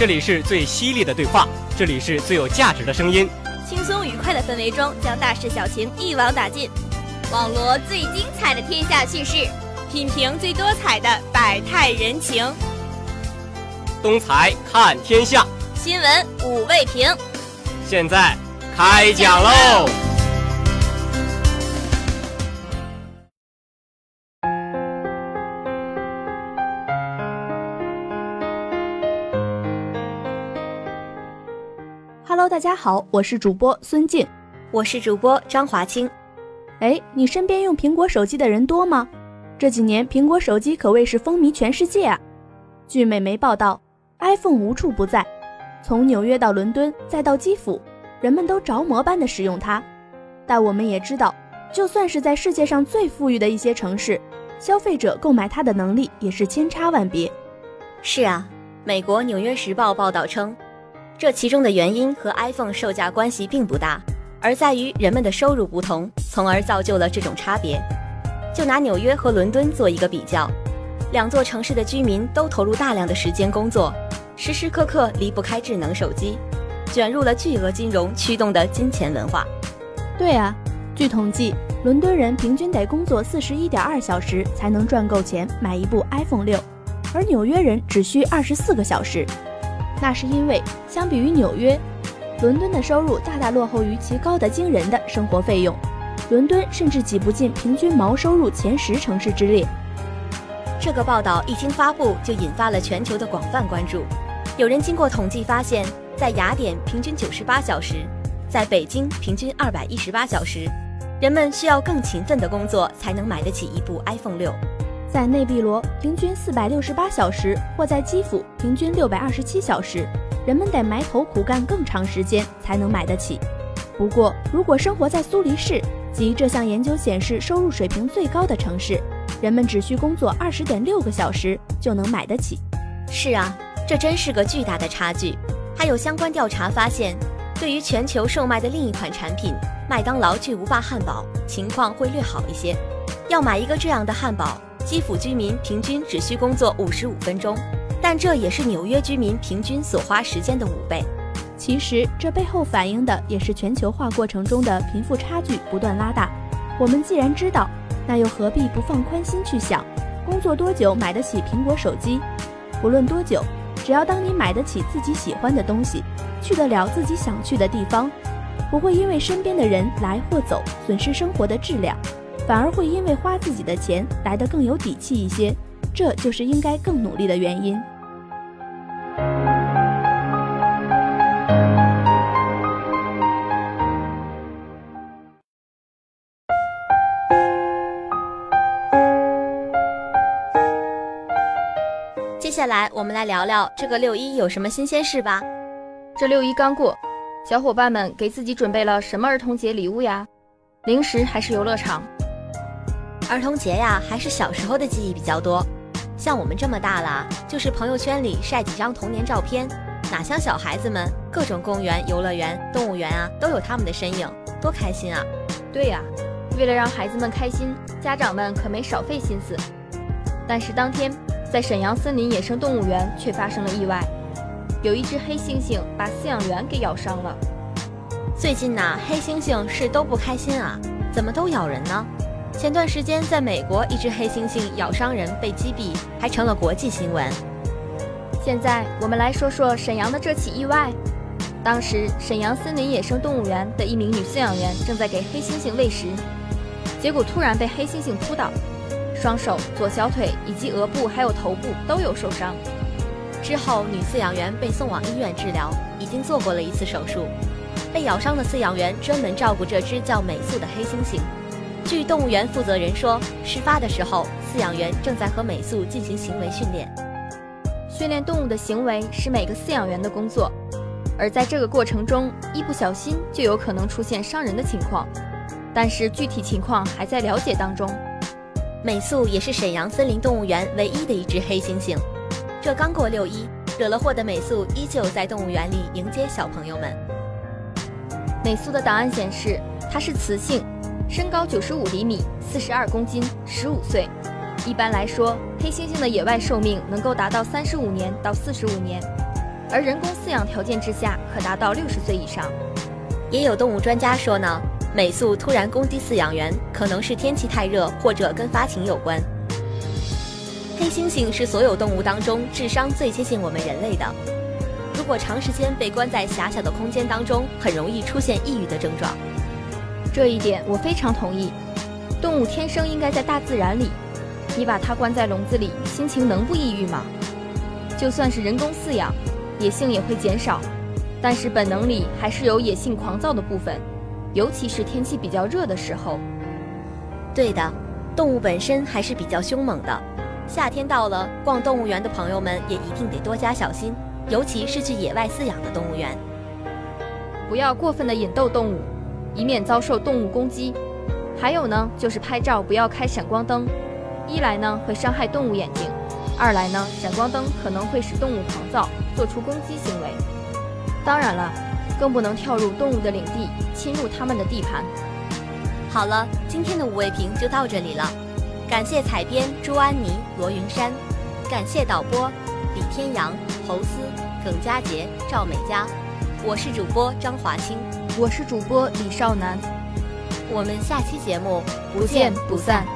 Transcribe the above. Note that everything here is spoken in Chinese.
这里是最犀利的对话，这里是最有价值的声音。轻松愉快的氛围中，将大事小情一网打尽，网罗最精彩的天下趣事，品评最多彩的百态人情。东财看天下，新闻五味评。现在开讲喽！Hello，大家好，我是主播孙静，我是主播张华清。哎，你身边用苹果手机的人多吗？这几年苹果手机可谓是风靡全世界啊。据美媒报道，iPhone 无处不在，从纽约到伦敦再到基辅，人们都着魔般的使用它。但我们也知道，就算是在世界上最富裕的一些城市，消费者购买它的能力也是千差万别。是啊，美国《纽约时报》报道称。这其中的原因和 iPhone 售价关系并不大，而在于人们的收入不同，从而造就了这种差别。就拿纽约和伦敦做一个比较，两座城市的居民都投入大量的时间工作，时时刻刻离不开智能手机，卷入了巨额金融驱动的金钱文化。对啊，据统计，伦敦人平均得工作四十一点二小时才能赚够钱买一部 iPhone 六，而纽约人只需二十四个小时。那是因为，相比于纽约，伦敦的收入大大落后于其高得惊人的生活费用，伦敦甚至挤不进平均毛收入前十城市之列。这个报道一经发布，就引发了全球的广泛关注。有人经过统计发现，在雅典平均九十八小时，在北京平均二百一十八小时，人们需要更勤奋的工作才能买得起一部 iPhone 六。在内比罗平均四百六十八小时，或在基辅平均六百二十七小时，人们得埋头苦干更长时间才能买得起。不过，如果生活在苏黎世，即这项研究显示收入水平最高的城市，人们只需工作二十点六个小时就能买得起。是啊，这真是个巨大的差距。还有相关调查发现，对于全球售卖的另一款产品——麦当劳巨无霸汉堡，情况会略好一些。要买一个这样的汉堡。基辅居民平均只需工作五十五分钟，但这也是纽约居民平均所花时间的五倍。其实这背后反映的也是全球化过程中的贫富差距不断拉大。我们既然知道，那又何必不放宽心去想，工作多久买得起苹果手机？不论多久，只要当你买得起自己喜欢的东西，去得了自己想去的地方，不会因为身边的人来或走损失生活的质量。反而会因为花自己的钱来得更有底气一些，这就是应该更努力的原因。接下来我们来聊聊这个六一有什么新鲜事吧。这六一刚过，小伙伴们给自己准备了什么儿童节礼物呀？零食还是游乐场？儿童节呀，还是小时候的记忆比较多。像我们这么大了，就是朋友圈里晒几张童年照片，哪像小孩子们，各种公园、游乐园、动物园啊，都有他们的身影，多开心啊！对呀，为了让孩子们开心，家长们可没少费心思。但是当天，在沈阳森林野生动物园却发生了意外，有一只黑猩猩把饲养员给咬伤了。最近呐，黑猩猩是都不开心啊，怎么都咬人呢？前段时间，在美国，一只黑猩猩咬伤人被击毙，还成了国际新闻。现在我们来说说沈阳的这起意外。当时，沈阳森林野生动物园的一名女饲养员正在给黑猩猩喂食，结果突然被黑猩猩扑倒，双手、左小腿以及额部还有头部都有受伤。之后，女饲养员被送往医院治疗，已经做过了一次手术。被咬伤的饲养员专门照顾这只叫美素的黑猩猩。据动物园负责人说，事发的时候，饲养员正在和美素进行行为训练。训练动物的行为是每个饲养员的工作，而在这个过程中，一不小心就有可能出现伤人的情况。但是具体情况还在了解当中。美素也是沈阳森林动物园唯一的一只黑猩猩。这刚过六一，惹了祸的美素依旧在动物园里迎接小朋友们。美素的档案显示，它是雌性。身高九十五厘米，四十二公斤，十五岁。一般来说，黑猩猩的野外寿命能够达到三十五年到四十五年。而人工饲养条件之下可达到六十岁以上。也有动物专家说呢，美素突然攻击饲养员，可能是天气太热或者跟发情有关。黑猩猩是所有动物当中智商最接近我们人类的，如果长时间被关在狭小的空间当中，很容易出现抑郁的症状。这一点我非常同意。动物天生应该在大自然里，你把它关在笼子里，心情能不抑郁吗？就算是人工饲养，野性也会减少。但是本能里还是有野性狂躁的部分，尤其是天气比较热的时候。对的，动物本身还是比较凶猛的。夏天到了，逛动物园的朋友们也一定得多加小心，尤其是去野外饲养的动物园，不要过分的引逗动物，以免遭受动物攻击。还有呢，就是拍照不要开闪光灯，一来呢会伤害动物眼睛，二来呢闪光灯可能会使动物狂躁，做出攻击行为。当然了，更不能跳入动物的领地，侵入他们的地盘。好了，今天的五味评就到这里了。感谢采编朱安妮、罗云山，感谢导播李天阳、侯思、耿佳杰、赵美佳。我是主播张华清，我是主播李少楠我们下期节目不见不散。